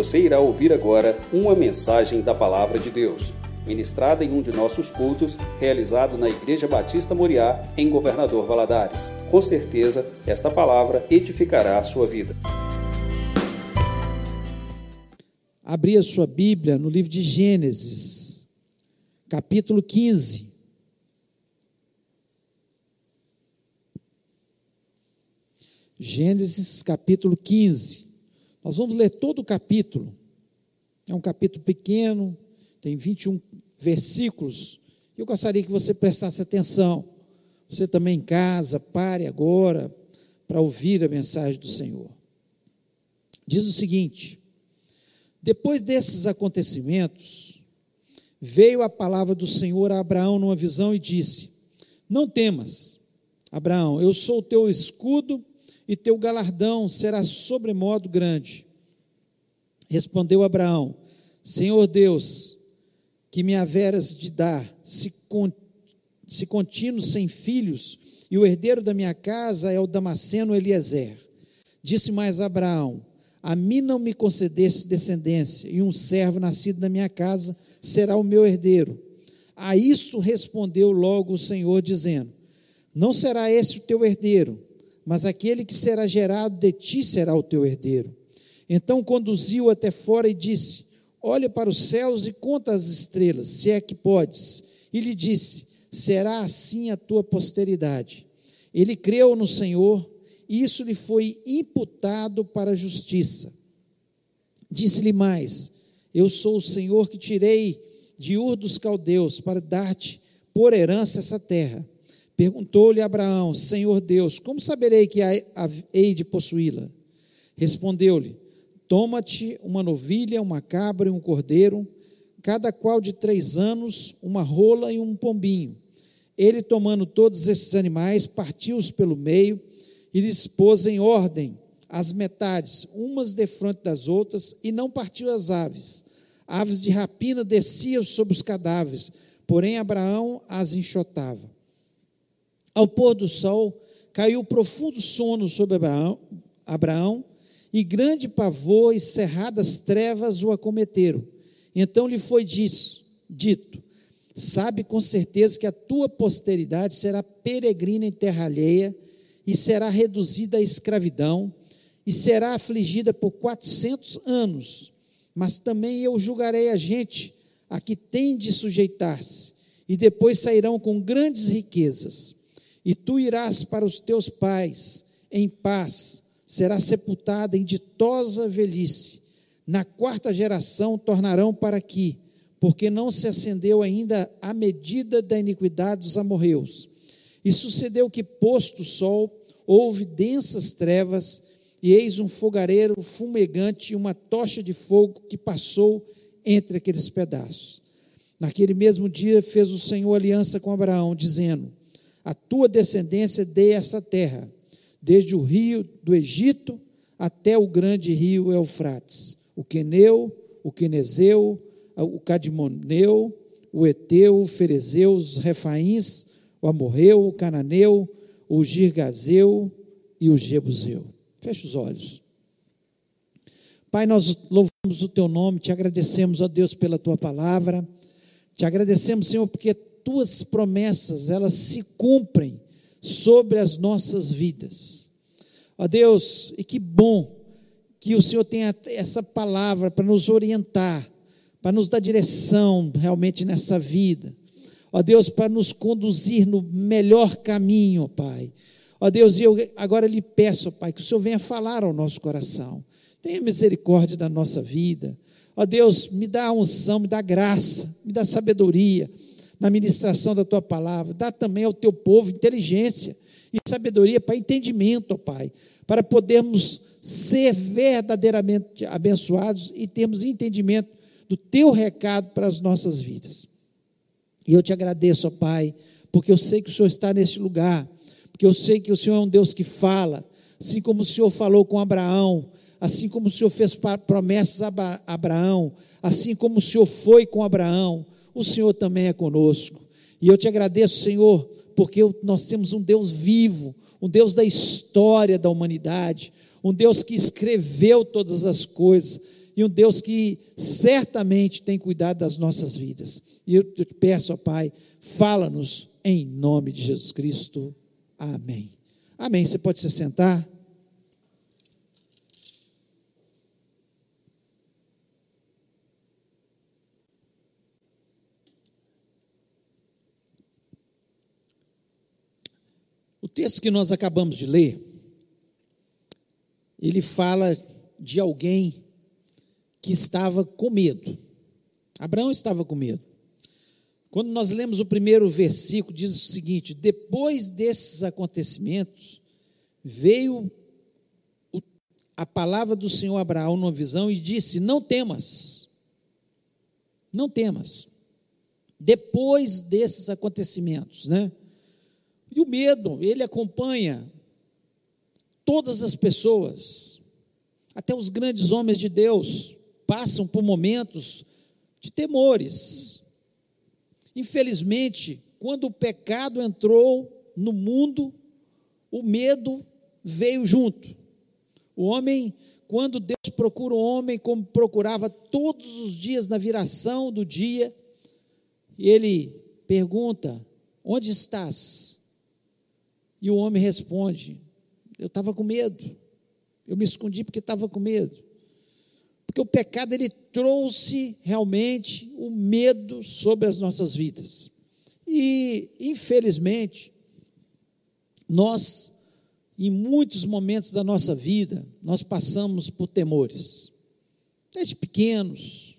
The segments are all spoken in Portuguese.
Você irá ouvir agora uma mensagem da Palavra de Deus, ministrada em um de nossos cultos, realizado na Igreja Batista Moriá, em Governador Valadares. Com certeza, esta palavra edificará a sua vida. Abrir a sua Bíblia no livro de Gênesis, capítulo 15. Gênesis capítulo 15. Nós vamos ler todo o capítulo. É um capítulo pequeno, tem 21 versículos. Eu gostaria que você prestasse atenção. Você também em casa, pare agora para ouvir a mensagem do Senhor. Diz o seguinte: Depois desses acontecimentos, veio a palavra do Senhor a Abraão numa visão e disse: Não temas, Abraão, eu sou o teu escudo e teu galardão será sobremodo grande. Respondeu Abraão: Senhor Deus, que me haveras de dar, se, con, se contínuo sem filhos, e o herdeiro da minha casa é o Damasceno Eliezer. Disse mais Abraão: A mim não me concedesse descendência, e um servo nascido na minha casa será o meu herdeiro. A isso respondeu logo o Senhor, dizendo: Não será esse o teu herdeiro mas aquele que será gerado de ti será o teu herdeiro. Então conduziu até fora e disse: Olha para os céus e conta as estrelas, se é que podes. E lhe disse: Será assim a tua posteridade. Ele creu no Senhor, e isso lhe foi imputado para a justiça. Disse-lhe mais: Eu sou o Senhor que tirei de Ur dos caldeus para dar-te por herança essa terra. Perguntou-lhe Abraão: Senhor Deus, como saberei que hei de possuí-la? Respondeu-lhe: Toma-te uma novilha, uma cabra e um cordeiro, cada qual de três anos, uma rola e um pombinho. Ele, tomando todos esses animais, partiu-os pelo meio e lhes pôs em ordem as metades, umas defronte das outras, e não partiu as aves. Aves de rapina desciam sobre os cadáveres, porém Abraão as enxotava. Ao pôr do sol, caiu profundo sono sobre Abraão, Abraão e grande pavor e cerradas trevas o acometeram. Então lhe foi disso, dito: Sabe com certeza que a tua posteridade será peregrina em terra alheia e será reduzida à escravidão e será afligida por quatrocentos anos. Mas também eu julgarei a gente a que tem de sujeitar-se, e depois sairão com grandes riquezas e tu irás para os teus pais em paz, será sepultada em ditosa velhice. Na quarta geração tornarão para aqui, porque não se acendeu ainda a medida da iniquidade dos amorreus. E sucedeu que, posto o sol, houve densas trevas, e eis um fogareiro fumegante e uma tocha de fogo que passou entre aqueles pedaços. Naquele mesmo dia fez o Senhor aliança com Abraão, dizendo: a tua descendência dê essa terra, desde o rio do Egito até o grande rio Eufrates, o Queneu, o Quenezeu, o Cadimoneu, o Eteu, o Ferezeu, os Refaíns, o Amorreu, o Cananeu, o Girgazeu e o Jebuseu. Feche os olhos. Pai, nós louvamos o teu nome, te agradecemos, ó Deus, pela tua palavra. Te agradecemos, Senhor, porque tuas promessas, elas se cumprem sobre as nossas vidas. Ó Deus, e que bom que o Senhor tenha essa palavra para nos orientar, para nos dar direção realmente nessa vida. Ó Deus, para nos conduzir no melhor caminho, ó Pai. Ó Deus, e eu agora lhe peço, ó Pai, que o Senhor venha falar ao nosso coração. Tenha misericórdia da nossa vida. Ó Deus, me dá unção, me dá graça, me dá sabedoria na ministração da tua palavra. Dá também ao teu povo inteligência e sabedoria para entendimento, ó Pai, para podermos ser verdadeiramente abençoados e termos entendimento do teu recado para as nossas vidas. E eu te agradeço, ó Pai, porque eu sei que o Senhor está neste lugar, porque eu sei que o Senhor é um Deus que fala, assim como o Senhor falou com Abraão, assim como o Senhor fez promessas a Abraão, assim como o Senhor foi com Abraão, o Senhor também é conosco. E eu te agradeço, Senhor, porque nós temos um Deus vivo, um Deus da história da humanidade, um Deus que escreveu todas as coisas, e um Deus que certamente tem cuidado das nossas vidas. E eu te peço, ó Pai, fala-nos em nome de Jesus Cristo. Amém. Amém. Você pode se sentar? Texto que nós acabamos de ler, ele fala de alguém que estava com medo. Abraão estava com medo. Quando nós lemos o primeiro versículo, diz o seguinte: depois desses acontecimentos, veio a palavra do Senhor a Abraão numa visão e disse: Não temas, não temas. Depois desses acontecimentos, né? E o medo, ele acompanha todas as pessoas, até os grandes homens de Deus, passam por momentos de temores. Infelizmente, quando o pecado entrou no mundo, o medo veio junto. O homem, quando Deus procura o homem, como procurava todos os dias na viração do dia, ele pergunta: Onde estás? E o homem responde: Eu estava com medo. Eu me escondi porque estava com medo. Porque o pecado ele trouxe realmente o medo sobre as nossas vidas. E, infelizmente, nós, em muitos momentos da nossa vida, nós passamos por temores. Desde pequenos,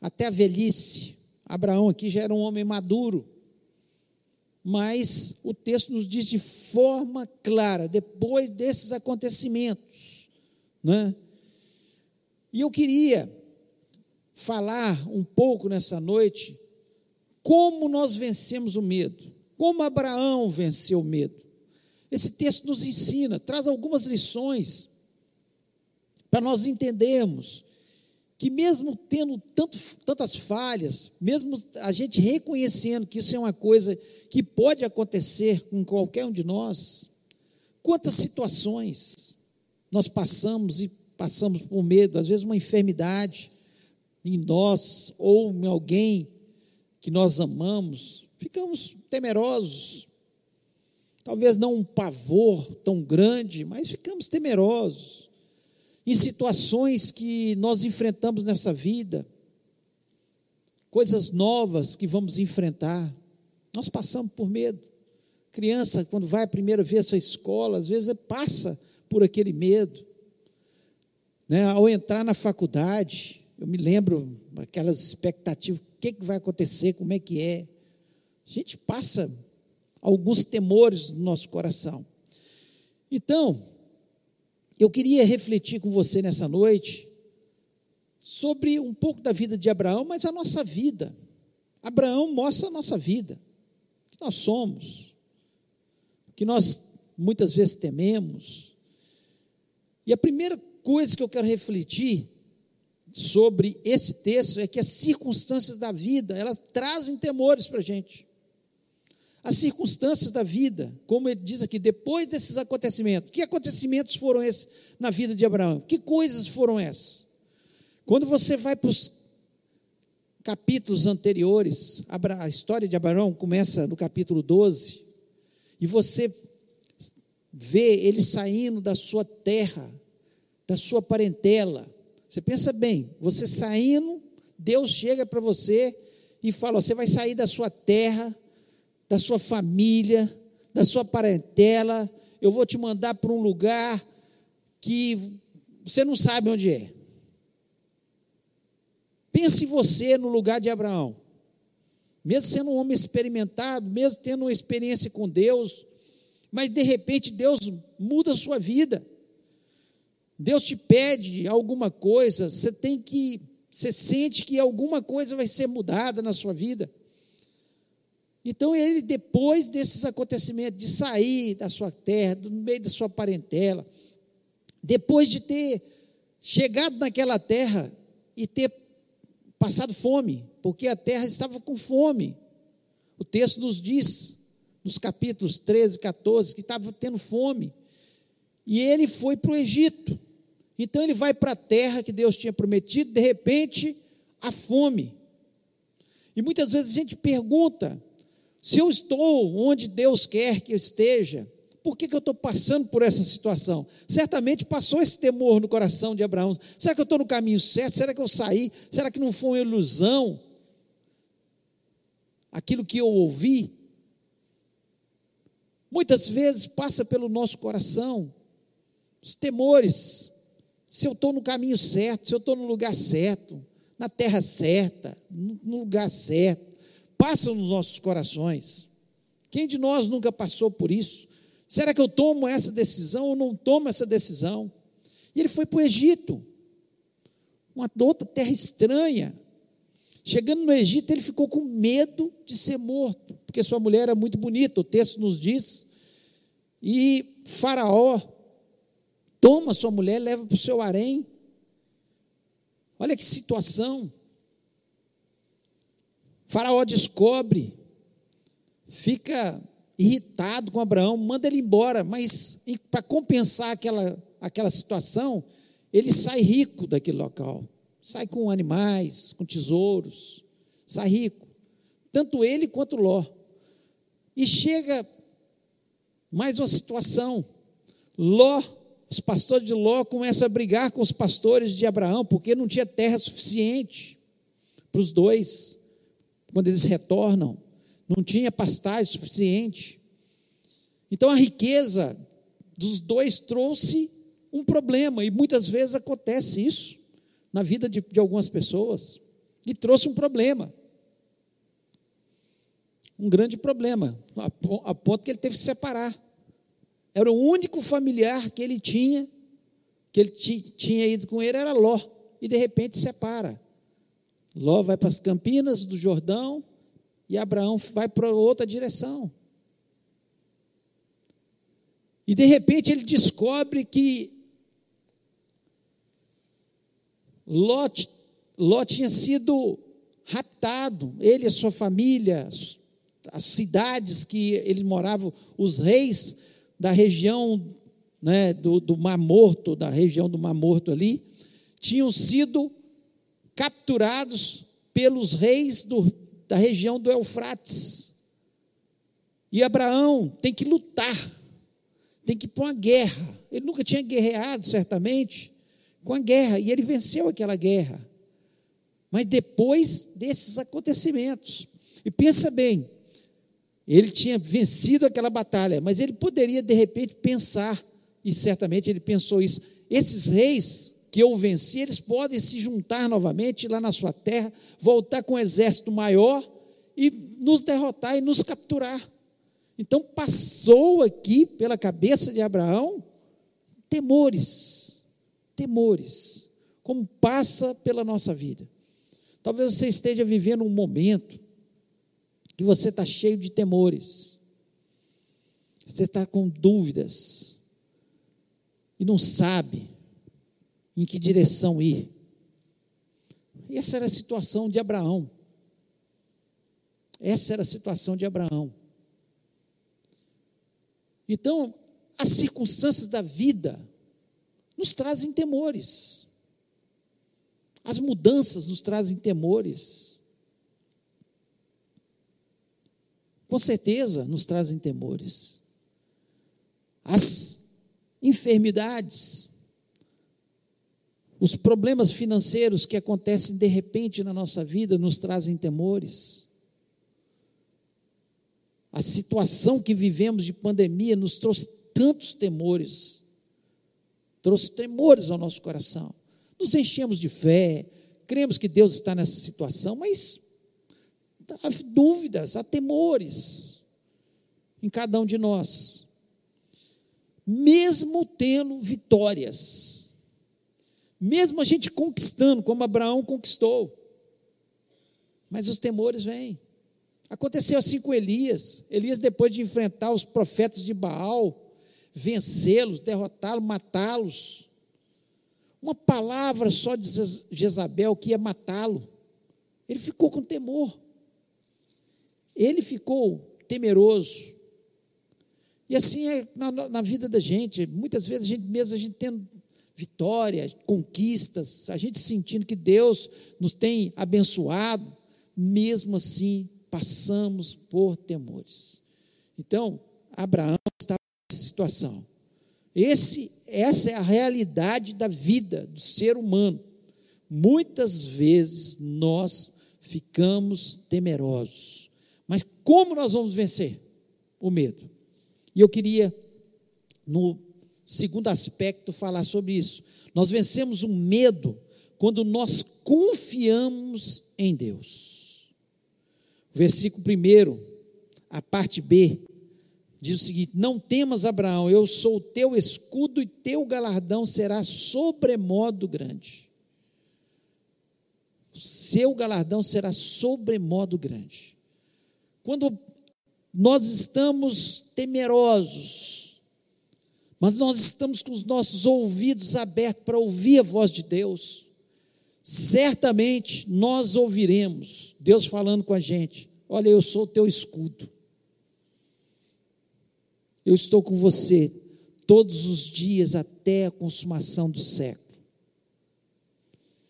até a velhice. Abraão aqui já era um homem maduro. Mas o texto nos diz de forma clara, depois desses acontecimentos, né? E eu queria falar um pouco nessa noite como nós vencemos o medo, como Abraão venceu o medo. Esse texto nos ensina, traz algumas lições para nós entendermos que mesmo tendo tanto, tantas falhas, mesmo a gente reconhecendo que isso é uma coisa que pode acontecer com qualquer um de nós, quantas situações nós passamos e passamos por medo, às vezes uma enfermidade em nós ou em alguém que nós amamos, ficamos temerosos. Talvez não um pavor tão grande, mas ficamos temerosos. Em situações que nós enfrentamos nessa vida, coisas novas que vamos enfrentar, nós passamos por medo. Criança, quando vai a primeira vez à escola, às vezes passa por aquele medo. Né? Ao entrar na faculdade, eu me lembro aquelas expectativas, o que, que vai acontecer, como é que é. A gente passa alguns temores no nosso coração. Então, eu queria refletir com você nessa noite sobre um pouco da vida de Abraão, mas a nossa vida. Abraão mostra a nossa vida, que nós somos, que nós muitas vezes tememos. E a primeira coisa que eu quero refletir sobre esse texto é que as circunstâncias da vida, elas trazem temores para a gente. As circunstâncias da vida, como ele diz aqui, depois desses acontecimentos, que acontecimentos foram esses na vida de Abraão? Que coisas foram essas? Quando você vai para os capítulos anteriores, a história de Abraão começa no capítulo 12, e você vê ele saindo da sua terra, da sua parentela. Você pensa bem, você saindo, Deus chega para você e fala: você vai sair da sua terra, da sua família, da sua parentela, eu vou te mandar para um lugar que você não sabe onde é. Pense você no lugar de Abraão. Mesmo sendo um homem experimentado, mesmo tendo uma experiência com Deus, mas de repente Deus muda a sua vida. Deus te pede alguma coisa, você tem que, você sente que alguma coisa vai ser mudada na sua vida. Então ele, depois desses acontecimentos, de sair da sua terra, do meio da sua parentela, depois de ter chegado naquela terra e ter passado fome, porque a terra estava com fome. O texto nos diz, nos capítulos 13 e 14, que estava tendo fome. E ele foi para o Egito. Então ele vai para a terra que Deus tinha prometido, de repente, a fome. E muitas vezes a gente pergunta: se eu estou onde Deus quer que eu esteja, por que, que eu estou passando por essa situação? Certamente passou esse temor no coração de Abraão. Será que eu estou no caminho certo? Será que eu saí? Será que não foi uma ilusão? Aquilo que eu ouvi? Muitas vezes passa pelo nosso coração os temores. Se eu estou no caminho certo, se eu estou no lugar certo, na terra certa, no lugar certo, passam nos nossos corações. Quem de nós nunca passou por isso? Será que eu tomo essa decisão ou não tomo essa decisão? E ele foi para o Egito, uma outra terra estranha. Chegando no Egito, ele ficou com medo de ser morto, porque sua mulher era muito bonita, o texto nos diz. E Faraó toma sua mulher, leva para o seu harém. Olha que situação. Faraó descobre, fica irritado com Abraão, manda ele embora, mas para compensar aquela, aquela situação, ele sai rico daquele local sai com animais, com tesouros, sai rico. Tanto ele quanto Ló. E chega mais uma situação. Ló, os pastores de Ló começam a brigar com os pastores de Abraão, porque não tinha terra suficiente para os dois, quando eles retornam. Não tinha pastagem suficiente. Então a riqueza dos dois trouxe um problema, e muitas vezes acontece isso na vida de, de algumas pessoas e trouxe um problema. Um grande problema, a, a ponto que ele teve que se separar. Era o único familiar que ele tinha, que ele tinha ido com ele, era Ló, e de repente separa. Ló vai para as campinas do Jordão e Abraão vai para outra direção. E de repente ele descobre que Ló, tinha sido raptado, ele e sua família, as cidades que ele morava, os reis da região né, do, do Mar Morto, da região do Mar Morto ali, tinham sido capturados pelos reis do, da região do Eufrates. E Abraão tem que lutar, tem que ir para uma guerra. Ele nunca tinha guerreado, certamente com a guerra, e ele venceu aquela guerra. Mas depois desses acontecimentos, e pensa bem, ele tinha vencido aquela batalha, mas ele poderia de repente pensar, e certamente ele pensou isso: esses reis que eu venci, eles podem se juntar novamente lá na sua terra, voltar com um exército maior e nos derrotar e nos capturar. Então passou aqui pela cabeça de Abraão temores temores, como passa pela nossa vida. Talvez você esteja vivendo um momento que você está cheio de temores, você está com dúvidas e não sabe em que direção ir. E essa era a situação de Abraão. Essa era a situação de Abraão. Então, as circunstâncias da vida nos trazem temores. As mudanças nos trazem temores. Com certeza nos trazem temores. As enfermidades, os problemas financeiros que acontecem de repente na nossa vida nos trazem temores. A situação que vivemos de pandemia nos trouxe tantos temores trouxe temores ao nosso coração. Nos enchemos de fé, cremos que Deus está nessa situação, mas há dúvidas, há temores em cada um de nós. Mesmo tendo vitórias, mesmo a gente conquistando, como Abraão conquistou, mas os temores vêm. Aconteceu assim com Elias. Elias, depois de enfrentar os profetas de Baal, vencê-los, derrotá-los, matá-los. Uma palavra só de Jezabel que ia matá-lo. Ele ficou com temor. Ele ficou temeroso. E assim é na, na, vida da gente. Muitas vezes a gente mesmo, a gente tendo vitória, conquistas, a gente sentindo que Deus nos tem abençoado, mesmo assim passamos por temores. Então, Abraão está nessa situação. Esse, essa é a realidade da vida do ser humano. Muitas vezes nós ficamos temerosos. Mas como nós vamos vencer o medo? E eu queria, no segundo aspecto, falar sobre isso. Nós vencemos o medo quando nós confiamos em Deus. Versículo 1, a parte B, diz o seguinte: Não temas, Abraão, eu sou o teu escudo e teu galardão será sobremodo grande. Seu galardão será sobremodo grande. Quando nós estamos temerosos, mas nós estamos com os nossos ouvidos abertos para ouvir a voz de Deus, certamente nós ouviremos Deus falando com a gente: Olha, eu sou o teu escudo. Eu estou com você todos os dias até a consumação do século.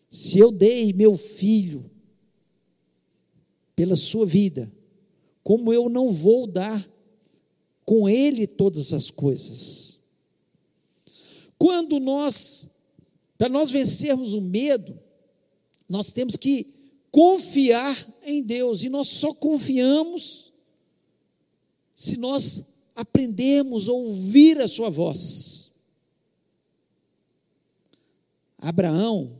Se eu dei meu filho pela sua vida, como eu não vou dar com ele todas as coisas? Quando nós, para nós vencermos o medo, nós temos que confiar em Deus, e nós só confiamos se nós aprendemos a ouvir a sua voz. Abraão,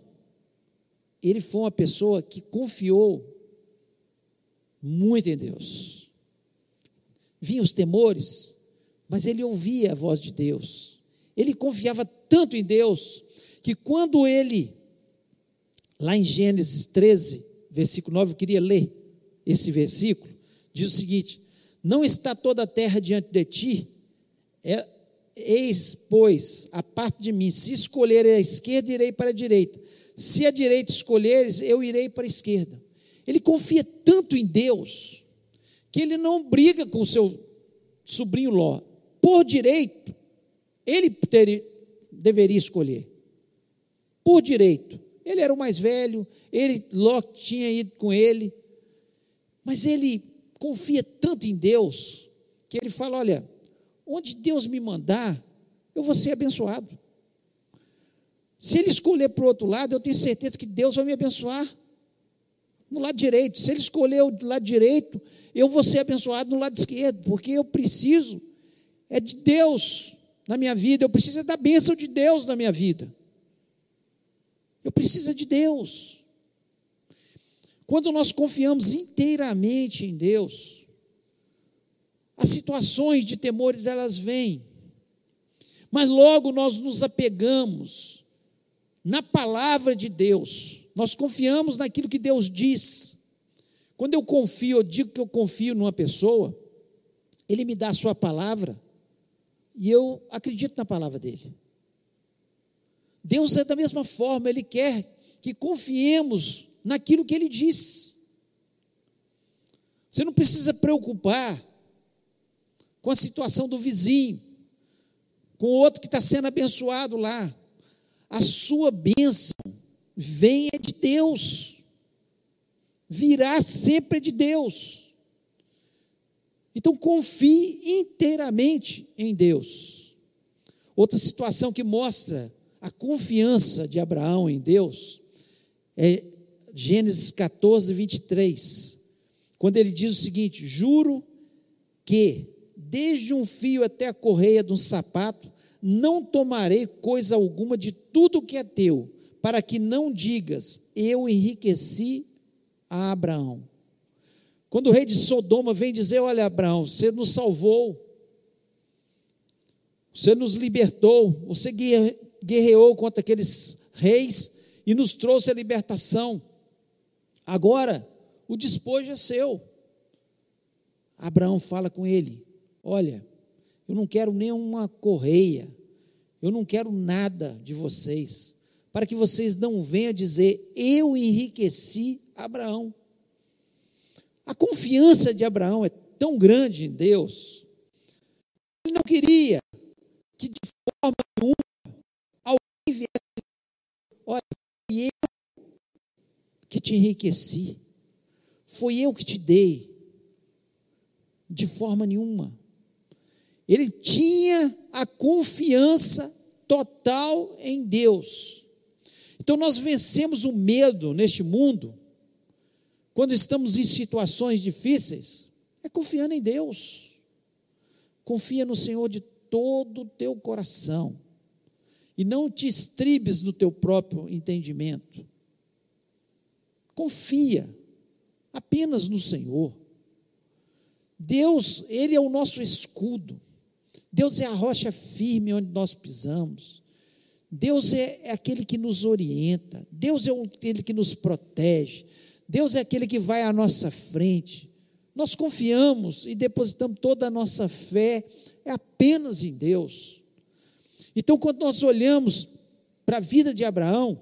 ele foi uma pessoa que confiou muito em Deus. Vinham os temores, mas ele ouvia a voz de Deus. Ele confiava tanto em Deus que quando ele, lá em Gênesis 13, versículo 9, eu queria ler esse versículo, diz o seguinte: não está toda a terra diante de ti? É, eis, pois, a parte de mim. Se escolher a esquerda, irei para a direita. Se a direita escolheres, eu irei para a esquerda. Ele confia tanto em Deus que ele não briga com o seu sobrinho Ló. Por direito, ele ter, deveria escolher. Por direito. Ele era o mais velho, ele Ló tinha ido com ele. Mas ele confia tanto em Deus que ele fala: olha, onde Deus me mandar, eu vou ser abençoado. Se ele escolher para o outro lado, eu tenho certeza que Deus vai me abençoar no lado direito. Se ele escolher o lado direito, eu vou ser abençoado no lado esquerdo, porque eu preciso é de Deus na minha vida, eu preciso da bênção de Deus na minha vida. Eu preciso de Deus. Quando nós confiamos inteiramente em Deus, as situações de temores elas vêm, mas logo nós nos apegamos na palavra de Deus, nós confiamos naquilo que Deus diz. Quando eu confio, eu digo que eu confio numa pessoa, ele me dá a sua palavra e eu acredito na palavra dele. Deus é da mesma forma, ele quer que confiemos naquilo que ele diz. Você não precisa preocupar com a situação do vizinho, com o outro que está sendo abençoado lá. A sua bênção vem de Deus, virá sempre de Deus. Então confie inteiramente em Deus. Outra situação que mostra a confiança de Abraão em Deus é Gênesis 14, 23, quando ele diz o seguinte: Juro que, desde um fio até a correia de um sapato, não tomarei coisa alguma de tudo que é teu, para que não digas, eu enriqueci a Abraão. Quando o rei de Sodoma vem dizer: Olha, Abraão, você nos salvou, você nos libertou, você guerreou contra aqueles reis e nos trouxe a libertação. Agora, o despojo é seu. Abraão fala com ele: Olha, eu não quero nenhuma correia, eu não quero nada de vocês, para que vocês não venham dizer, eu enriqueci Abraão. A confiança de Abraão é tão grande em Deus, ele não queria que de forma nenhuma alguém viesse Olha, foi eu que te enriqueci, foi eu que te dei, de forma nenhuma. Ele tinha a confiança total em Deus. Então nós vencemos o medo neste mundo, quando estamos em situações difíceis, é confiando em Deus. Confia no Senhor de todo o teu coração. E não te estribes no teu próprio entendimento. Confia apenas no Senhor. Deus, Ele é o nosso escudo. Deus é a rocha firme onde nós pisamos. Deus é, é aquele que nos orienta. Deus é aquele que nos protege. Deus é aquele que vai à nossa frente. Nós confiamos e depositamos toda a nossa fé é apenas em Deus. Então, quando nós olhamos para a vida de Abraão,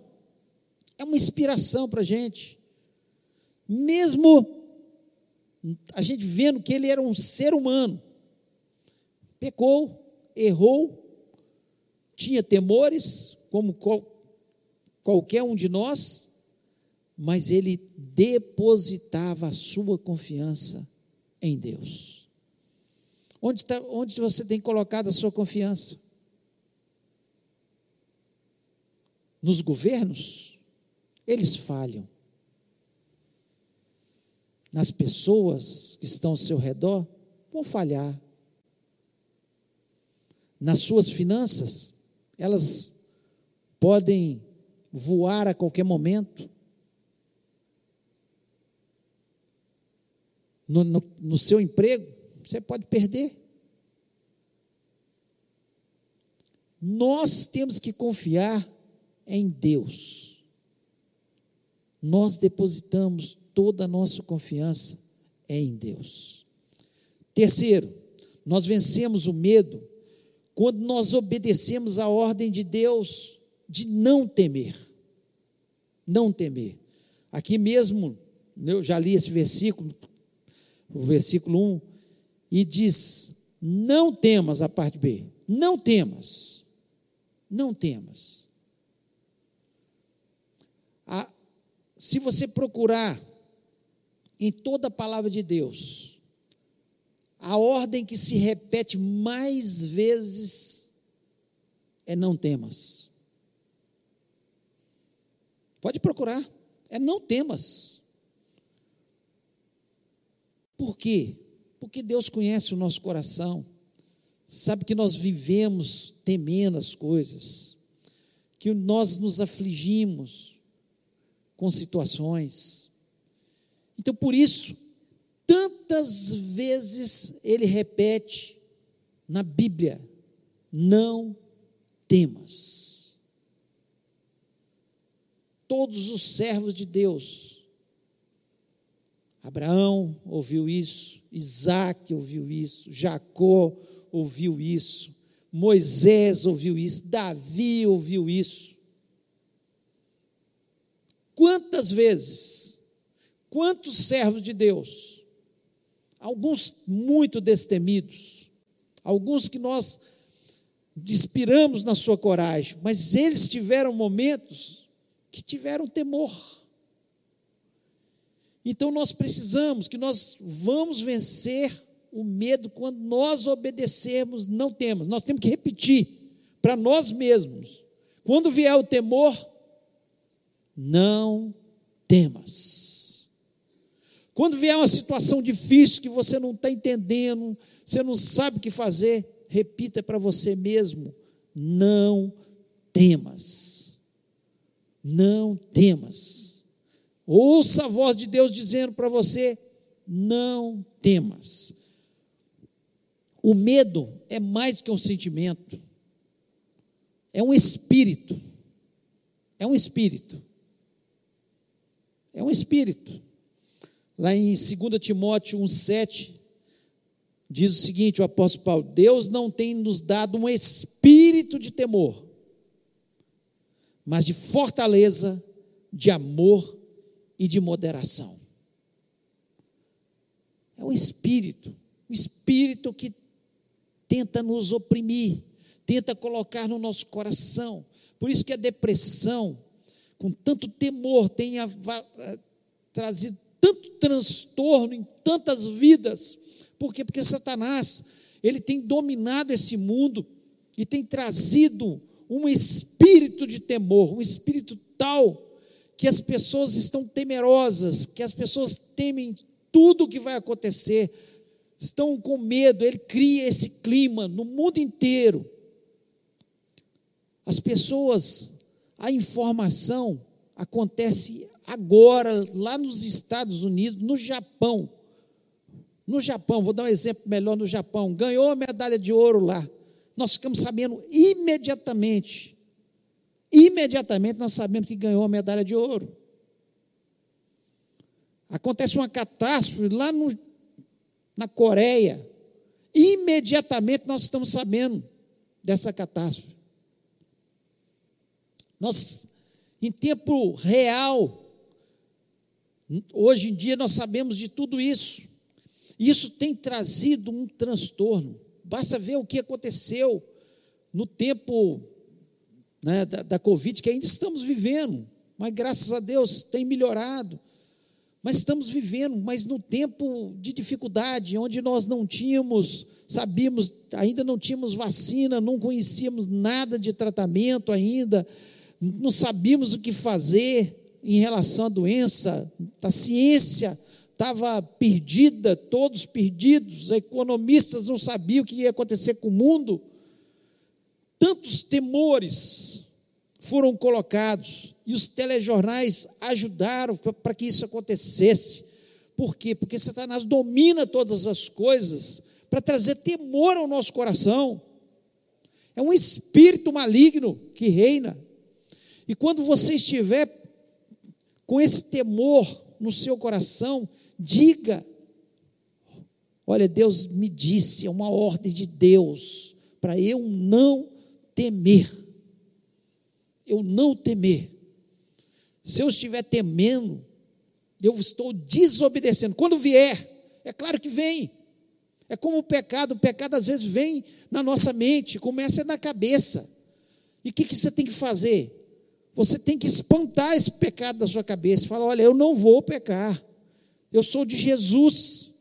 é uma inspiração para a gente. Mesmo a gente vendo que ele era um ser humano, pecou, errou, tinha temores, como qual, qualquer um de nós, mas ele depositava a sua confiança em Deus. Onde, tá, onde você tem colocado a sua confiança? Nos governos? Eles falham. Nas pessoas que estão ao seu redor? Vão falhar. Nas suas finanças? Elas podem voar a qualquer momento. No, no, no seu emprego, você pode perder. Nós temos que confiar em Deus. Nós depositamos toda a nossa confiança em Deus. Terceiro, nós vencemos o medo quando nós obedecemos a ordem de Deus de não temer. Não temer. Aqui mesmo, eu já li esse versículo, o versículo 1, e diz: Não temas, a parte B, não temas, não temas. A, se você procurar em toda a palavra de Deus, a ordem que se repete mais vezes é não temas. Pode procurar, é não temas. Por quê? Porque Deus conhece o nosso coração, sabe que nós vivemos temendo as coisas, que nós nos afligimos com situações. Então, por isso, Tantas vezes ele repete na Bíblia: não temas. Todos os servos de Deus, Abraão ouviu isso, Isaac ouviu isso, Jacó ouviu isso, Moisés ouviu isso, Davi ouviu isso. Quantas vezes, quantos servos de Deus alguns muito destemidos, alguns que nós inspiramos na sua coragem, mas eles tiveram momentos que tiveram temor. Então nós precisamos que nós vamos vencer o medo quando nós obedecermos, não temos. Nós temos que repetir para nós mesmos. Quando vier o temor, não temas. Quando vier uma situação difícil que você não está entendendo, você não sabe o que fazer, repita para você mesmo: não temas. Não temas. Ouça a voz de Deus dizendo para você: não temas. O medo é mais que um sentimento, é um espírito. É um espírito. É um espírito. Lá em 2 Timóteo 1,7, diz o seguinte: o apóstolo Paulo: Deus não tem nos dado um espírito de temor, mas de fortaleza, de amor e de moderação. É um espírito, um espírito que tenta nos oprimir, tenta colocar no nosso coração. Por isso que a depressão, com tanto temor, tenha trazido tanto transtorno em tantas vidas. Por quê? Porque Satanás, ele tem dominado esse mundo e tem trazido um espírito de temor, um espírito tal que as pessoas estão temerosas, que as pessoas temem tudo o que vai acontecer, estão com medo, ele cria esse clima no mundo inteiro. As pessoas, a informação acontece agora, lá nos Estados Unidos, no Japão. No Japão, vou dar um exemplo melhor no Japão, ganhou a medalha de ouro lá. Nós ficamos sabendo imediatamente. Imediatamente nós sabemos que ganhou a medalha de ouro. Acontece uma catástrofe lá no, na Coreia. Imediatamente nós estamos sabendo dessa catástrofe. Nós, em tempo real, hoje em dia nós sabemos de tudo isso. Isso tem trazido um transtorno. Basta ver o que aconteceu no tempo né, da, da Covid, que ainda estamos vivendo, mas graças a Deus tem melhorado. Mas estamos vivendo, mas no tempo de dificuldade, onde nós não tínhamos, sabíamos, ainda não tínhamos vacina, não conhecíamos nada de tratamento ainda, não sabíamos o que fazer em relação à doença, a ciência estava perdida, todos perdidos, economistas não sabiam o que ia acontecer com o mundo. Tantos temores foram colocados e os telejornais ajudaram para que isso acontecesse. Por quê? Porque Satanás domina todas as coisas para trazer temor ao nosso coração. É um espírito maligno que reina. E quando você estiver com esse temor no seu coração, Diga, olha, Deus me disse, é uma ordem de Deus, para eu não temer. Eu não temer. Se eu estiver temendo, eu estou desobedecendo. Quando vier, é claro que vem. É como o pecado, o pecado às vezes vem na nossa mente, começa na cabeça. E o que, que você tem que fazer? Você tem que espantar esse pecado da sua cabeça. Fala, olha, eu não vou pecar. Eu sou de Jesus.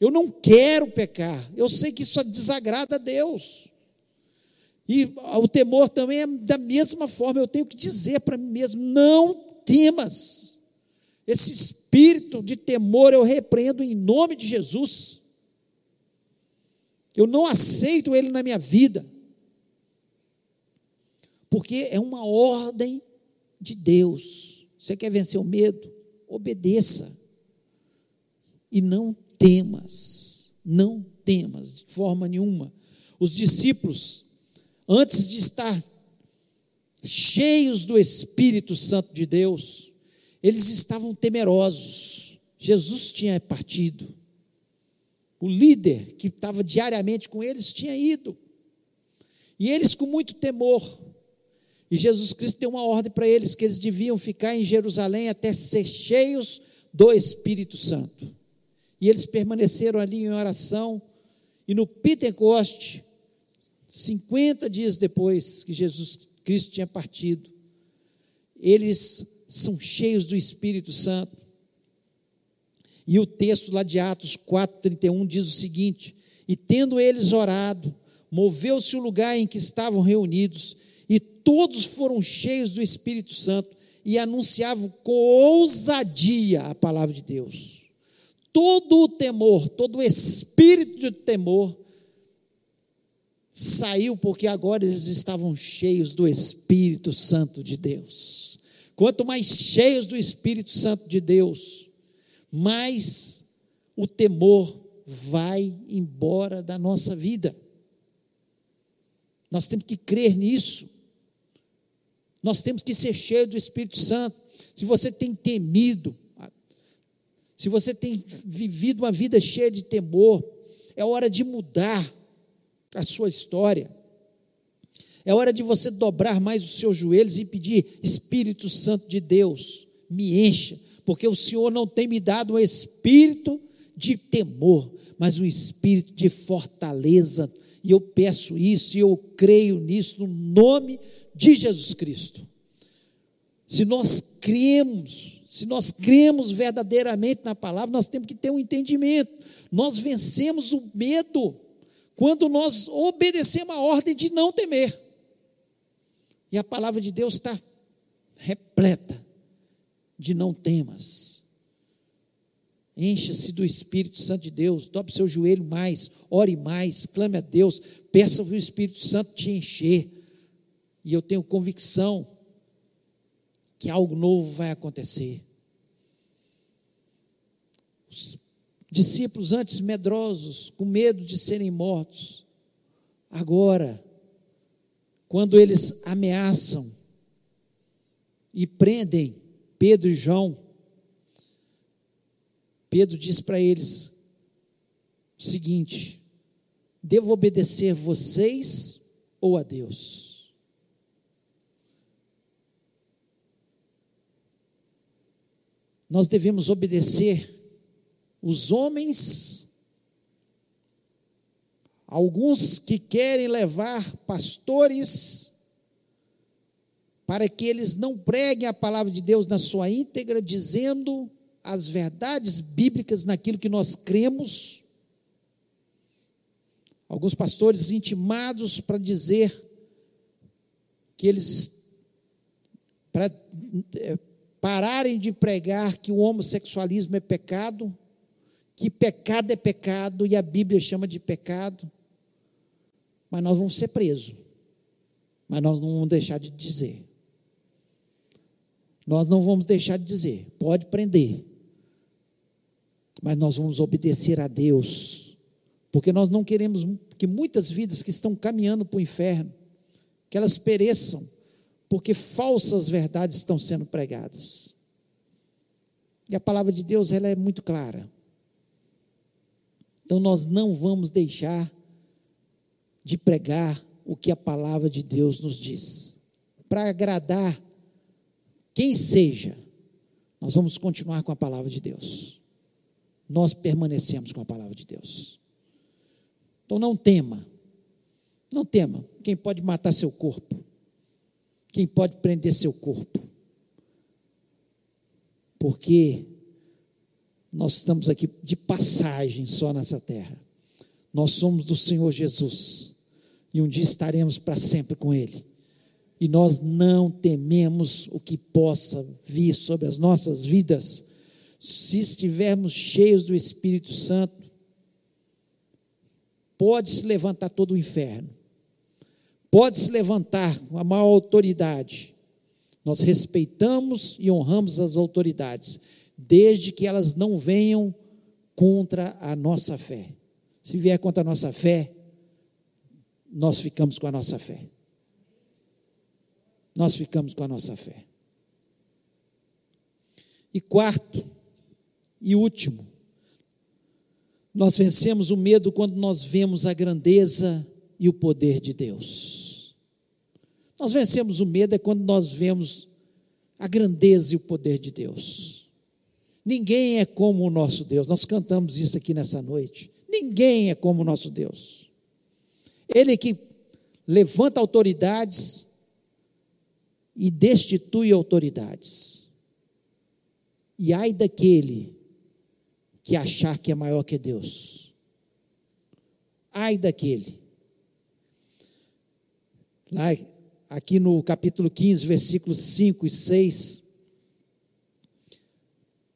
Eu não quero pecar. Eu sei que isso desagrada a Deus. E o temor também é da mesma forma. Eu tenho que dizer para mim mesmo: não temas. Esse espírito de temor eu repreendo em nome de Jesus. Eu não aceito ele na minha vida. Porque é uma ordem de Deus. Você quer vencer o medo? Obedeça e não temas, não temas de forma nenhuma. Os discípulos, antes de estar cheios do Espírito Santo de Deus, eles estavam temerosos. Jesus tinha partido. O líder que estava diariamente com eles tinha ido. E eles com muito temor. E Jesus Cristo deu uma ordem para eles que eles deviam ficar em Jerusalém até ser cheios do Espírito Santo. E eles permaneceram ali em oração. E no Pentecoste, 50 dias depois que Jesus Cristo tinha partido, eles são cheios do Espírito Santo. E o texto lá de Atos 4,31 diz o seguinte: E tendo eles orado, moveu-se o lugar em que estavam reunidos, e todos foram cheios do Espírito Santo e anunciavam com ousadia a palavra de Deus todo o temor, todo o espírito de temor saiu porque agora eles estavam cheios do Espírito Santo de Deus. Quanto mais cheios do Espírito Santo de Deus, mais o temor vai embora da nossa vida. Nós temos que crer nisso. Nós temos que ser cheios do Espírito Santo. Se você tem temido, se você tem vivido uma vida cheia de temor, é hora de mudar a sua história. É hora de você dobrar mais os seus joelhos e pedir: Espírito Santo de Deus, me encha, porque o Senhor não tem me dado um espírito de temor, mas um espírito de fortaleza. E eu peço isso e eu creio nisso no nome de Jesus Cristo. Se nós cremos, se nós cremos verdadeiramente na palavra, nós temos que ter um entendimento. Nós vencemos o medo quando nós obedecemos a ordem de não temer. E a palavra de Deus está repleta de não temas. Encha-se do Espírito Santo de Deus, dobre seu joelho mais, ore mais, clame a Deus, peça o Espírito Santo te encher. E eu tenho convicção que algo novo vai acontecer. Os discípulos antes medrosos, com medo de serem mortos, agora, quando eles ameaçam e prendem Pedro e João, Pedro diz para eles o seguinte: devo obedecer vocês ou a Deus? Nós devemos obedecer os homens, alguns que querem levar pastores para que eles não preguem a palavra de Deus na sua íntegra, dizendo as verdades bíblicas naquilo que nós cremos. Alguns pastores intimados para dizer que eles para é, pararem de pregar que o homossexualismo é pecado, que pecado é pecado e a Bíblia chama de pecado. Mas nós vamos ser presos. Mas nós não vamos deixar de dizer. Nós não vamos deixar de dizer. Pode prender mas nós vamos obedecer a Deus, porque nós não queremos que muitas vidas que estão caminhando para o inferno, que elas pereçam, porque falsas verdades estão sendo pregadas. E a palavra de Deus ela é muito clara. Então nós não vamos deixar de pregar o que a palavra de Deus nos diz. Para agradar quem seja, nós vamos continuar com a palavra de Deus. Nós permanecemos com a palavra de Deus. Então não tema, não tema. Quem pode matar seu corpo, quem pode prender seu corpo, porque nós estamos aqui de passagem só nessa terra. Nós somos do Senhor Jesus e um dia estaremos para sempre com Ele. E nós não tememos o que possa vir sobre as nossas vidas se estivermos cheios do Espírito Santo, pode se levantar todo o inferno, pode se levantar a maior autoridade. Nós respeitamos e honramos as autoridades, desde que elas não venham contra a nossa fé. Se vier contra a nossa fé, nós ficamos com a nossa fé. Nós ficamos com a nossa fé. E quarto, e último, nós vencemos o medo quando nós vemos a grandeza e o poder de Deus. Nós vencemos o medo é quando nós vemos a grandeza e o poder de Deus. Ninguém é como o nosso Deus. Nós cantamos isso aqui nessa noite. Ninguém é como o nosso Deus. Ele que levanta autoridades e destitui autoridades. E ai daquele que achar que é maior que Deus. Ai daquele. Lá, aqui no capítulo 15, versículos 5 e 6,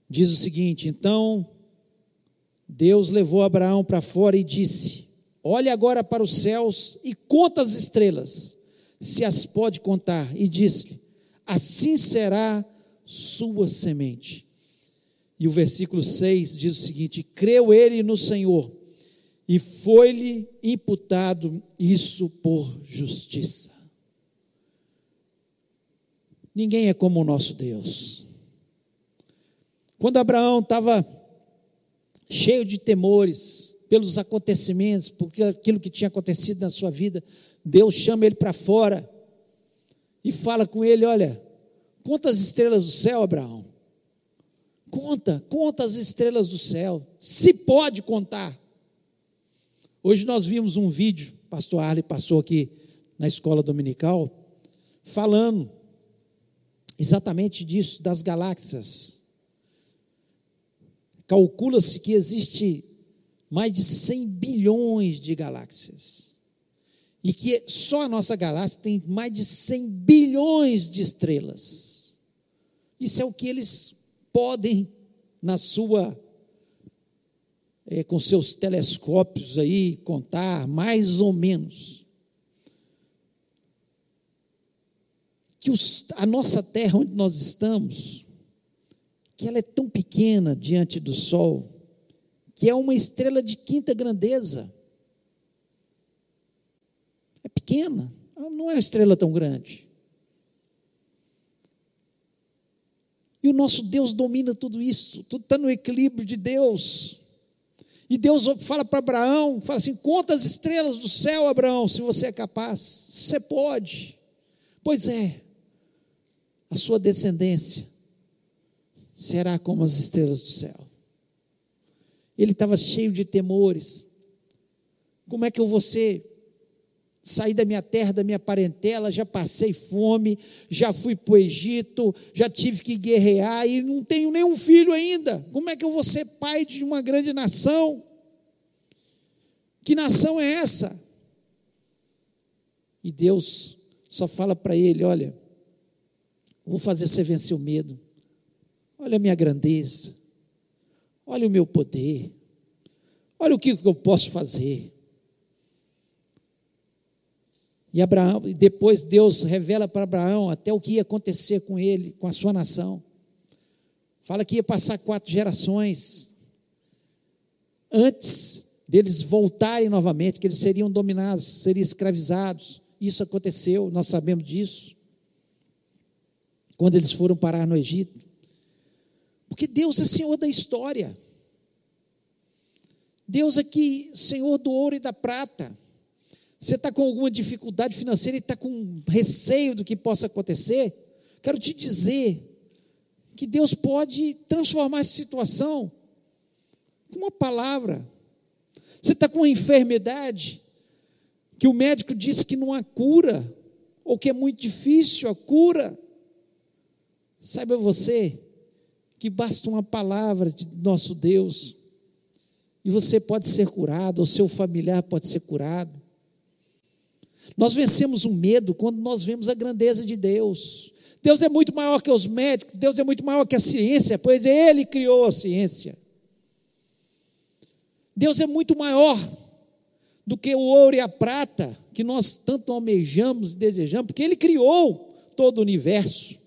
diz o seguinte: Então Deus levou Abraão para fora e disse: Olhe agora para os céus e conta as estrelas, se as pode contar. E disse-lhe: Assim será sua semente. E o versículo 6 diz o seguinte: creu ele no Senhor, e foi-lhe imputado isso por justiça. Ninguém é como o nosso Deus. Quando Abraão estava cheio de temores pelos acontecimentos, por aquilo que tinha acontecido na sua vida, Deus chama ele para fora e fala com ele: Olha, quantas estrelas do céu, Abraão? Conta, conta as estrelas do céu, se pode contar. Hoje nós vimos um vídeo, pastor Arley passou aqui na escola dominical, falando exatamente disso, das galáxias. Calcula-se que existe mais de 100 bilhões de galáxias. E que só a nossa galáxia tem mais de 100 bilhões de estrelas. Isso é o que eles podem, na sua, é, com seus telescópios aí, contar, mais ou menos. Que os, a nossa Terra, onde nós estamos, que ela é tão pequena diante do Sol, que é uma estrela de quinta grandeza. É pequena, não é uma estrela tão grande. E o nosso Deus domina tudo isso, tudo está no equilíbrio de Deus. E Deus fala para Abraão, fala assim: conta as estrelas do céu, Abraão, se você é capaz. Você pode. Pois é, a sua descendência será como as estrelas do céu. Ele estava cheio de temores. Como é que eu vou ser? Saí da minha terra, da minha parentela, já passei fome, já fui para o Egito, já tive que guerrear e não tenho nenhum filho ainda. Como é que eu vou ser pai de uma grande nação? Que nação é essa? E Deus só fala para ele: olha, vou fazer você vencer o medo. Olha a minha grandeza. Olha o meu poder. Olha o que eu posso fazer. E Abraão, depois Deus revela para Abraão até o que ia acontecer com ele, com a sua nação. Fala que ia passar quatro gerações antes deles voltarem novamente, que eles seriam dominados, seriam escravizados. Isso aconteceu, nós sabemos disso. Quando eles foram parar no Egito. Porque Deus é Senhor da história. Deus aqui, Senhor do ouro e da prata. Você está com alguma dificuldade financeira e está com receio do que possa acontecer? Quero te dizer que Deus pode transformar essa situação com uma palavra. Você está com uma enfermidade que o médico disse que não há cura, ou que é muito difícil a cura. Saiba você que basta uma palavra de nosso Deus e você pode ser curado, ou seu familiar pode ser curado. Nós vencemos o medo quando nós vemos a grandeza de Deus. Deus é muito maior que os médicos, Deus é muito maior que a ciência, pois Ele criou a ciência. Deus é muito maior do que o ouro e a prata que nós tanto almejamos e desejamos, porque Ele criou todo o universo.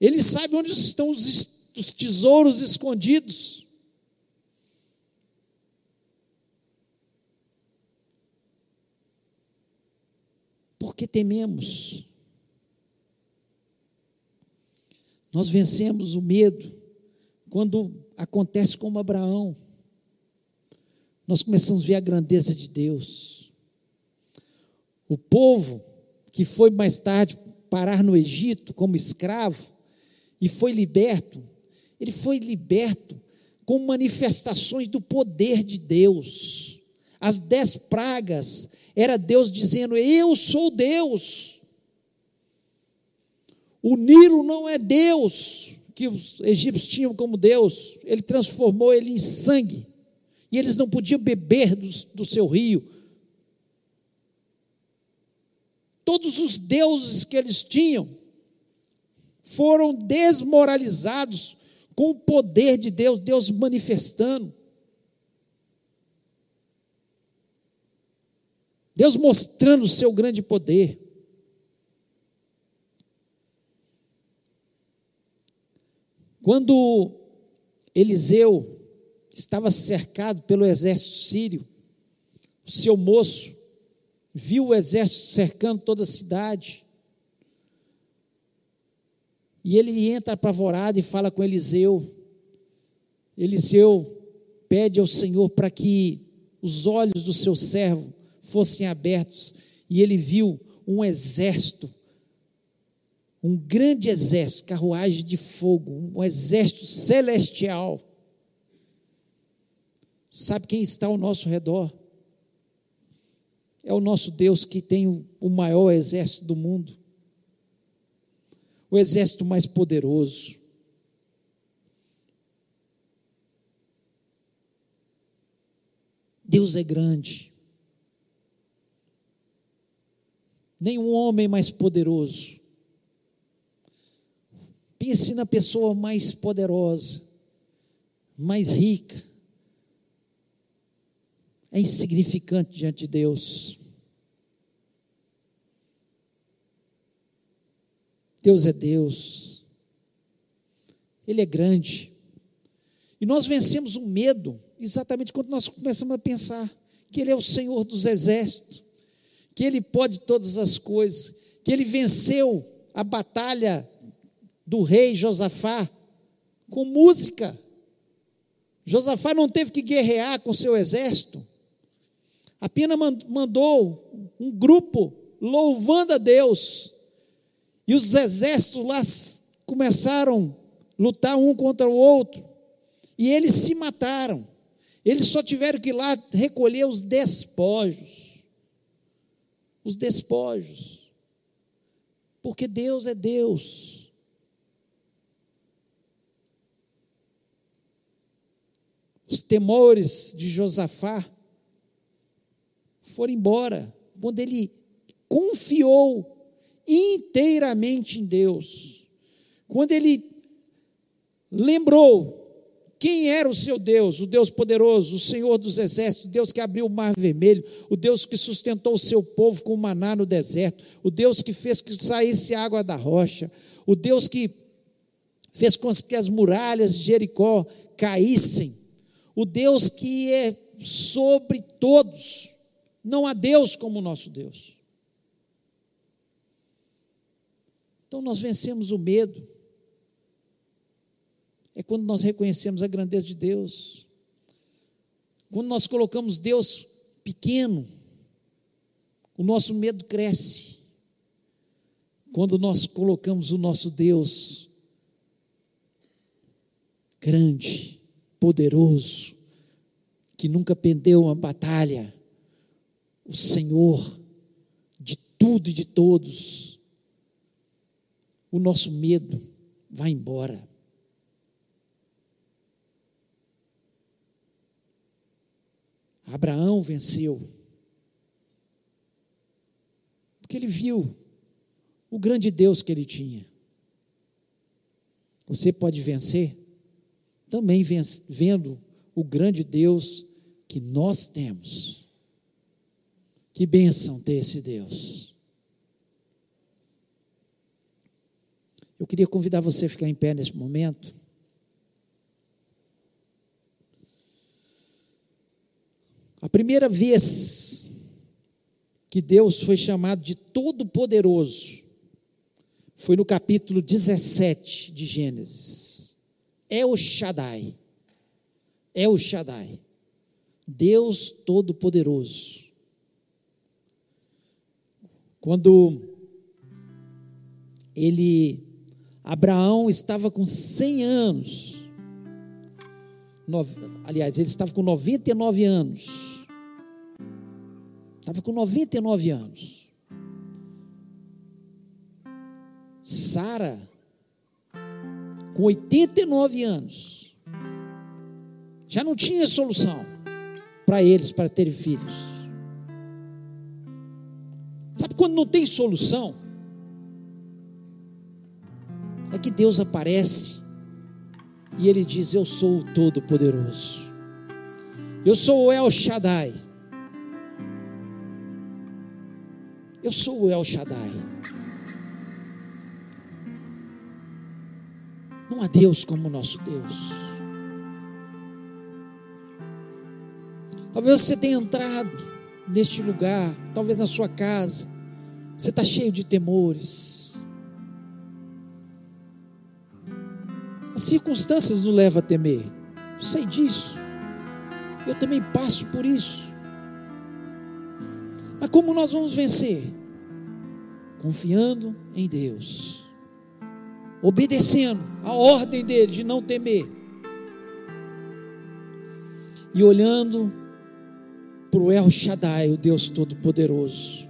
Ele sabe onde estão os dos tesouros escondidos. Porque tememos. Nós vencemos o medo quando acontece como Abraão. Nós começamos a ver a grandeza de Deus. O povo que foi mais tarde parar no Egito como escravo e foi liberto, ele foi liberto com manifestações do poder de Deus. As dez pragas era Deus dizendo: Eu sou Deus. O Nilo não é Deus, que os egípcios tinham como Deus, ele transformou ele em sangue, e eles não podiam beber do, do seu rio. Todos os deuses que eles tinham foram desmoralizados com o poder de Deus, Deus manifestando. Deus mostrando o seu grande poder. Quando Eliseu estava cercado pelo exército sírio, o seu moço viu o exército cercando toda a cidade. E ele entra apavorado e fala com Eliseu. Eliseu pede ao Senhor para que os olhos do seu servo fossem abertos. E ele viu um exército, um grande exército, carruagem de fogo, um exército celestial. Sabe quem está ao nosso redor? É o nosso Deus que tem o maior exército do mundo. O exército mais poderoso. Deus é grande. Nenhum homem mais poderoso. Pense na pessoa mais poderosa, mais rica. É insignificante diante de Deus. Deus é Deus. Ele é grande. E nós vencemos o medo exatamente quando nós começamos a pensar que Ele é o Senhor dos exércitos, que Ele pode todas as coisas, que Ele venceu a batalha do rei Josafá com música. Josafá não teve que guerrear com seu exército, apenas mandou um grupo louvando a Deus, e os exércitos lá começaram a lutar um contra o outro, e eles se mataram. Eles só tiveram que ir lá recolher os despojos. Os despojos. Porque Deus é Deus. Os temores de Josafá foram embora quando ele confiou inteiramente em Deus. Quando ele lembrou quem era o seu Deus? O Deus poderoso, o Senhor dos exércitos, o Deus que abriu o mar vermelho, o Deus que sustentou o seu povo com maná no deserto, o Deus que fez que saísse água da rocha, o Deus que fez com que as muralhas de Jericó caíssem, o Deus que é sobre todos. Não há Deus como o nosso Deus. Então nós vencemos o medo é quando nós reconhecemos a grandeza de Deus. Quando nós colocamos Deus pequeno, o nosso medo cresce. Quando nós colocamos o nosso Deus grande, poderoso, que nunca perdeu uma batalha, o Senhor de tudo e de todos, o nosso medo vai embora. Abraão venceu. Porque ele viu o grande Deus que ele tinha. Você pode vencer também vendo o grande Deus que nós temos. Que bênção ter esse Deus. Eu queria convidar você a ficar em pé nesse momento. A primeira vez que Deus foi chamado de Todo-Poderoso foi no capítulo 17 de Gênesis. É o Shaddai. É o Shaddai. Deus Todo-Poderoso. Quando ele, Abraão estava com 100 anos, aliás, ele estava com 99 anos. Estava com 99 anos. Sara, com 89 anos, já não tinha solução para eles para terem filhos. Sabe quando não tem solução? É que Deus aparece e ele diz: Eu sou o Todo-Poderoso. Eu sou o El Shaddai. Eu sou o El Shaddai. Não há Deus como o nosso Deus. Talvez você tenha entrado neste lugar, talvez na sua casa, você está cheio de temores, As circunstâncias nos levam a temer. Eu sei disso. Eu também passo por isso. Mas como nós vamos vencer? Confiando em Deus, obedecendo a ordem dele de não temer, e olhando para o El Shaddai, o Deus Todo-Poderoso,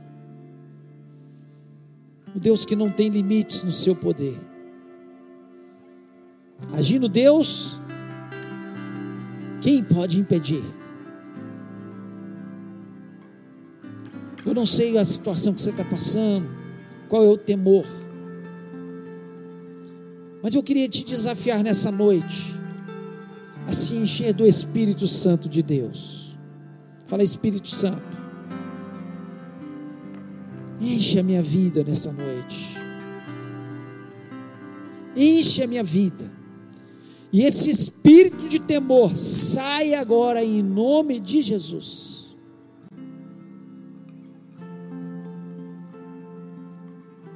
o Deus que não tem limites no seu poder Agindo Deus, quem pode impedir? Eu não sei a situação que você está passando, qual é o temor, mas eu queria te desafiar nessa noite a se encher do Espírito Santo de Deus. Fala, Espírito Santo, enche a minha vida nessa noite, enche a minha vida. E esse espírito de temor sai agora em nome de Jesus.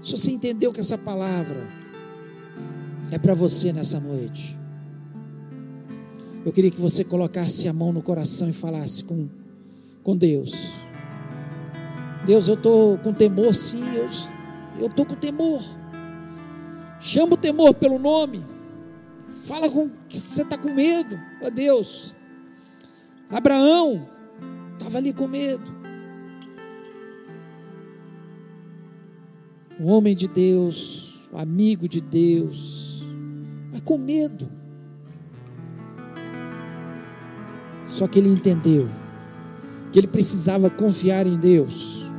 Se você entendeu que essa palavra é para você nessa noite, eu queria que você colocasse a mão no coração e falasse com, com Deus. Deus, eu estou com temor, sim, eu estou com temor. Chama o temor pelo nome. Fala com que você está com medo, ó Deus. Abraão estava ali com medo. O homem de Deus, o amigo de Deus, mas com medo. Só que ele entendeu que ele precisava confiar em Deus,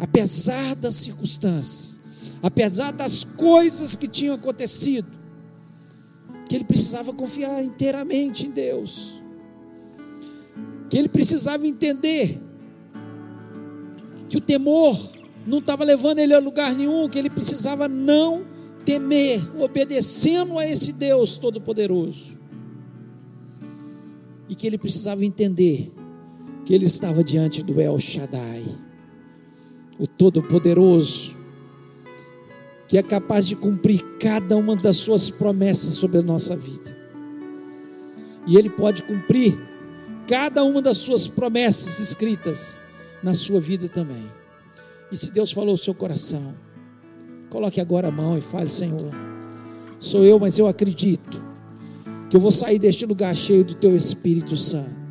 apesar das circunstâncias, apesar das coisas que tinham acontecido que ele precisava confiar inteiramente em Deus, que ele precisava entender que o temor não estava levando ele a lugar nenhum, que ele precisava não temer, obedecendo a esse Deus Todo-Poderoso, e que ele precisava entender que ele estava diante do El Shaddai, o Todo-Poderoso, que é capaz de cumprir cada uma das suas promessas sobre a nossa vida. E Ele pode cumprir cada uma das suas promessas escritas na sua vida também. E se Deus falou o seu coração, coloque agora a mão e fale: Senhor, sou eu, mas eu acredito que eu vou sair deste lugar cheio do Teu Espírito Santo.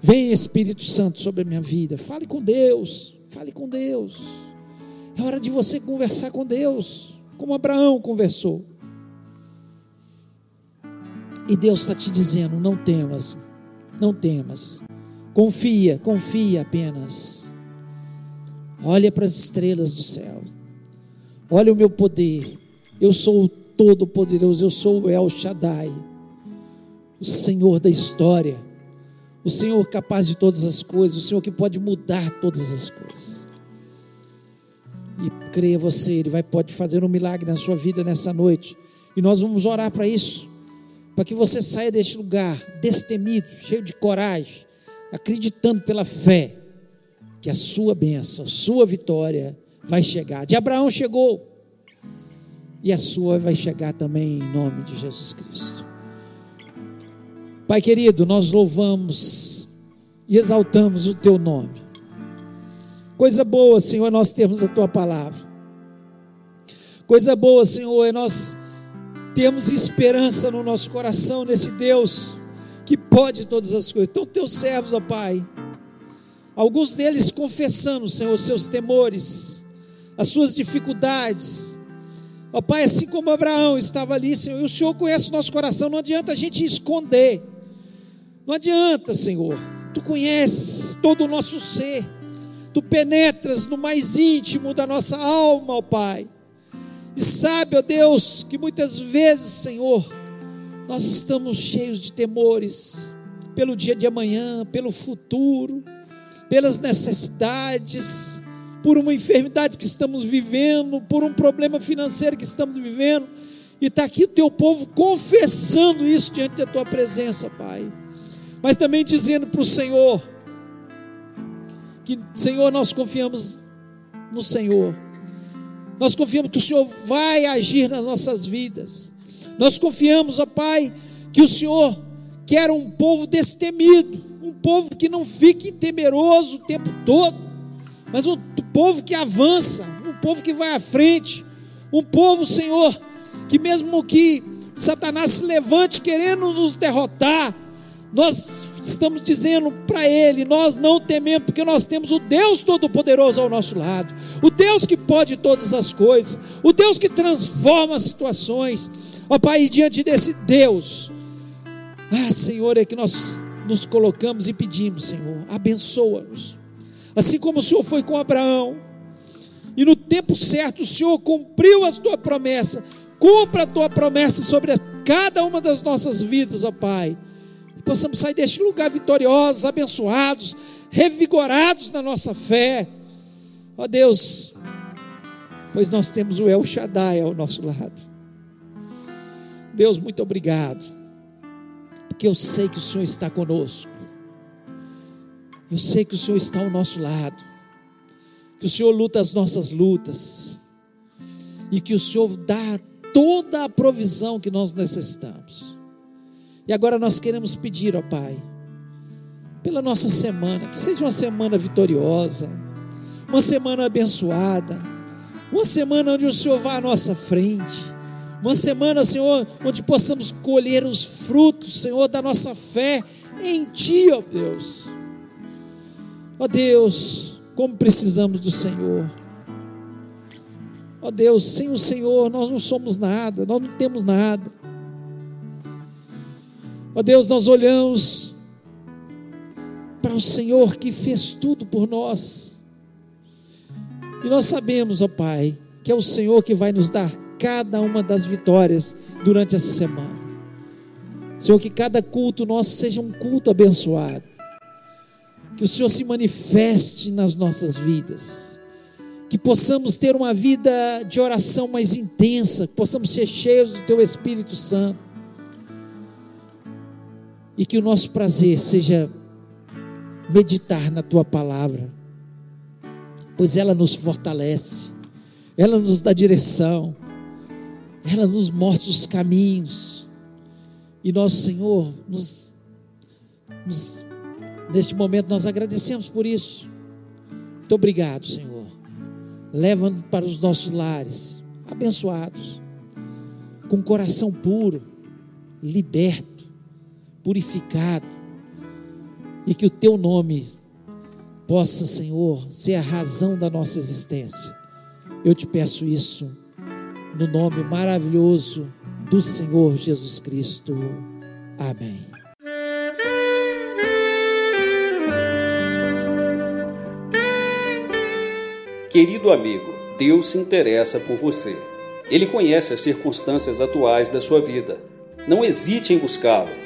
Vem Espírito Santo sobre a minha vida. Fale com Deus, fale com Deus. É hora de você conversar com Deus, como Abraão conversou. E Deus está te dizendo: não temas, não temas. Confia, confia apenas. Olha para as estrelas do céu. Olha o meu poder. Eu sou o Todo-Poderoso, eu sou o El Shaddai, o Senhor da história, o Senhor capaz de todas as coisas, o Senhor que pode mudar todas as coisas. E creia você, Ele vai pode fazer um milagre na sua vida nessa noite. E nós vamos orar para isso, para que você saia deste lugar destemido, cheio de coragem, acreditando pela fé que a sua bênção, a sua vitória vai chegar. De Abraão chegou, e a sua vai chegar também em nome de Jesus Cristo. Pai querido, nós louvamos e exaltamos o teu nome. Coisa boa, Senhor, é nós temos a tua palavra. Coisa boa, Senhor, é nós temos esperança no nosso coração nesse Deus que pode todas as coisas. Então, teus servos, ó Pai, alguns deles confessando, Senhor, os seus temores, as suas dificuldades. Ó Pai, assim como Abraão estava ali, Senhor, e o Senhor conhece o nosso coração, não adianta a gente esconder. Não adianta, Senhor. Tu conheces todo o nosso ser tu penetras no mais íntimo da nossa alma, ó Pai. E sabe, ó Deus, que muitas vezes, Senhor, nós estamos cheios de temores pelo dia de amanhã, pelo futuro, pelas necessidades, por uma enfermidade que estamos vivendo, por um problema financeiro que estamos vivendo. E está aqui o teu povo confessando isso diante da tua presença, Pai. Mas também dizendo para o Senhor, que, Senhor, nós confiamos no Senhor. Nós confiamos que o Senhor vai agir nas nossas vidas. Nós confiamos, ó Pai, que o Senhor quer um povo destemido, um povo que não fique temeroso o tempo todo, mas um povo que avança, um povo que vai à frente, um povo, Senhor, que mesmo que Satanás se levante querendo nos derrotar, nós estamos dizendo para Ele: nós não tememos, porque nós temos o Deus Todo-Poderoso ao nosso lado, o Deus que pode todas as coisas, o Deus que transforma as situações. Ó Pai, diante desse Deus, ah, Senhor, é que nós nos colocamos e pedimos, Senhor, abençoa-nos. Assim como o Senhor foi com Abraão, e no tempo certo o Senhor cumpriu a tua promessa, cumpra a tua promessa sobre cada uma das nossas vidas, ó Pai possamos sair deste lugar vitoriosos, abençoados, revigorados na nossa fé. Ó Deus, pois nós temos o El Shaddai ao nosso lado. Deus, muito obrigado, porque eu sei que o Senhor está conosco. Eu sei que o Senhor está ao nosso lado, que o Senhor luta as nossas lutas e que o Senhor dá toda a provisão que nós necessitamos. E agora nós queremos pedir, ó Pai, pela nossa semana, que seja uma semana vitoriosa, uma semana abençoada, uma semana onde o Senhor vá à nossa frente, uma semana, Senhor, onde possamos colher os frutos, Senhor, da nossa fé em Ti, ó Deus. Ó Deus, como precisamos do Senhor. Ó Deus, sem o Senhor nós não somos nada, nós não temos nada. Ó Deus, nós olhamos para o Senhor que fez tudo por nós. E nós sabemos, ó Pai, que é o Senhor que vai nos dar cada uma das vitórias durante essa semana. Senhor, que cada culto nosso seja um culto abençoado. Que o Senhor se manifeste nas nossas vidas. Que possamos ter uma vida de oração mais intensa, que possamos ser cheios do Teu Espírito Santo e que o nosso prazer seja meditar na tua palavra, pois ela nos fortalece, ela nos dá direção, ela nos mostra os caminhos, e nosso Senhor, nos, nos, neste momento, nós agradecemos por isso. Muito obrigado, Senhor. Leva-nos para os nossos lares, abençoados, com coração puro, liberto purificado, e que o teu nome possa, Senhor, ser a razão da nossa existência. Eu te peço isso no nome maravilhoso do Senhor Jesus Cristo. Amém. Querido amigo, Deus se interessa por você. Ele conhece as circunstâncias atuais da sua vida. Não hesite em buscá-lo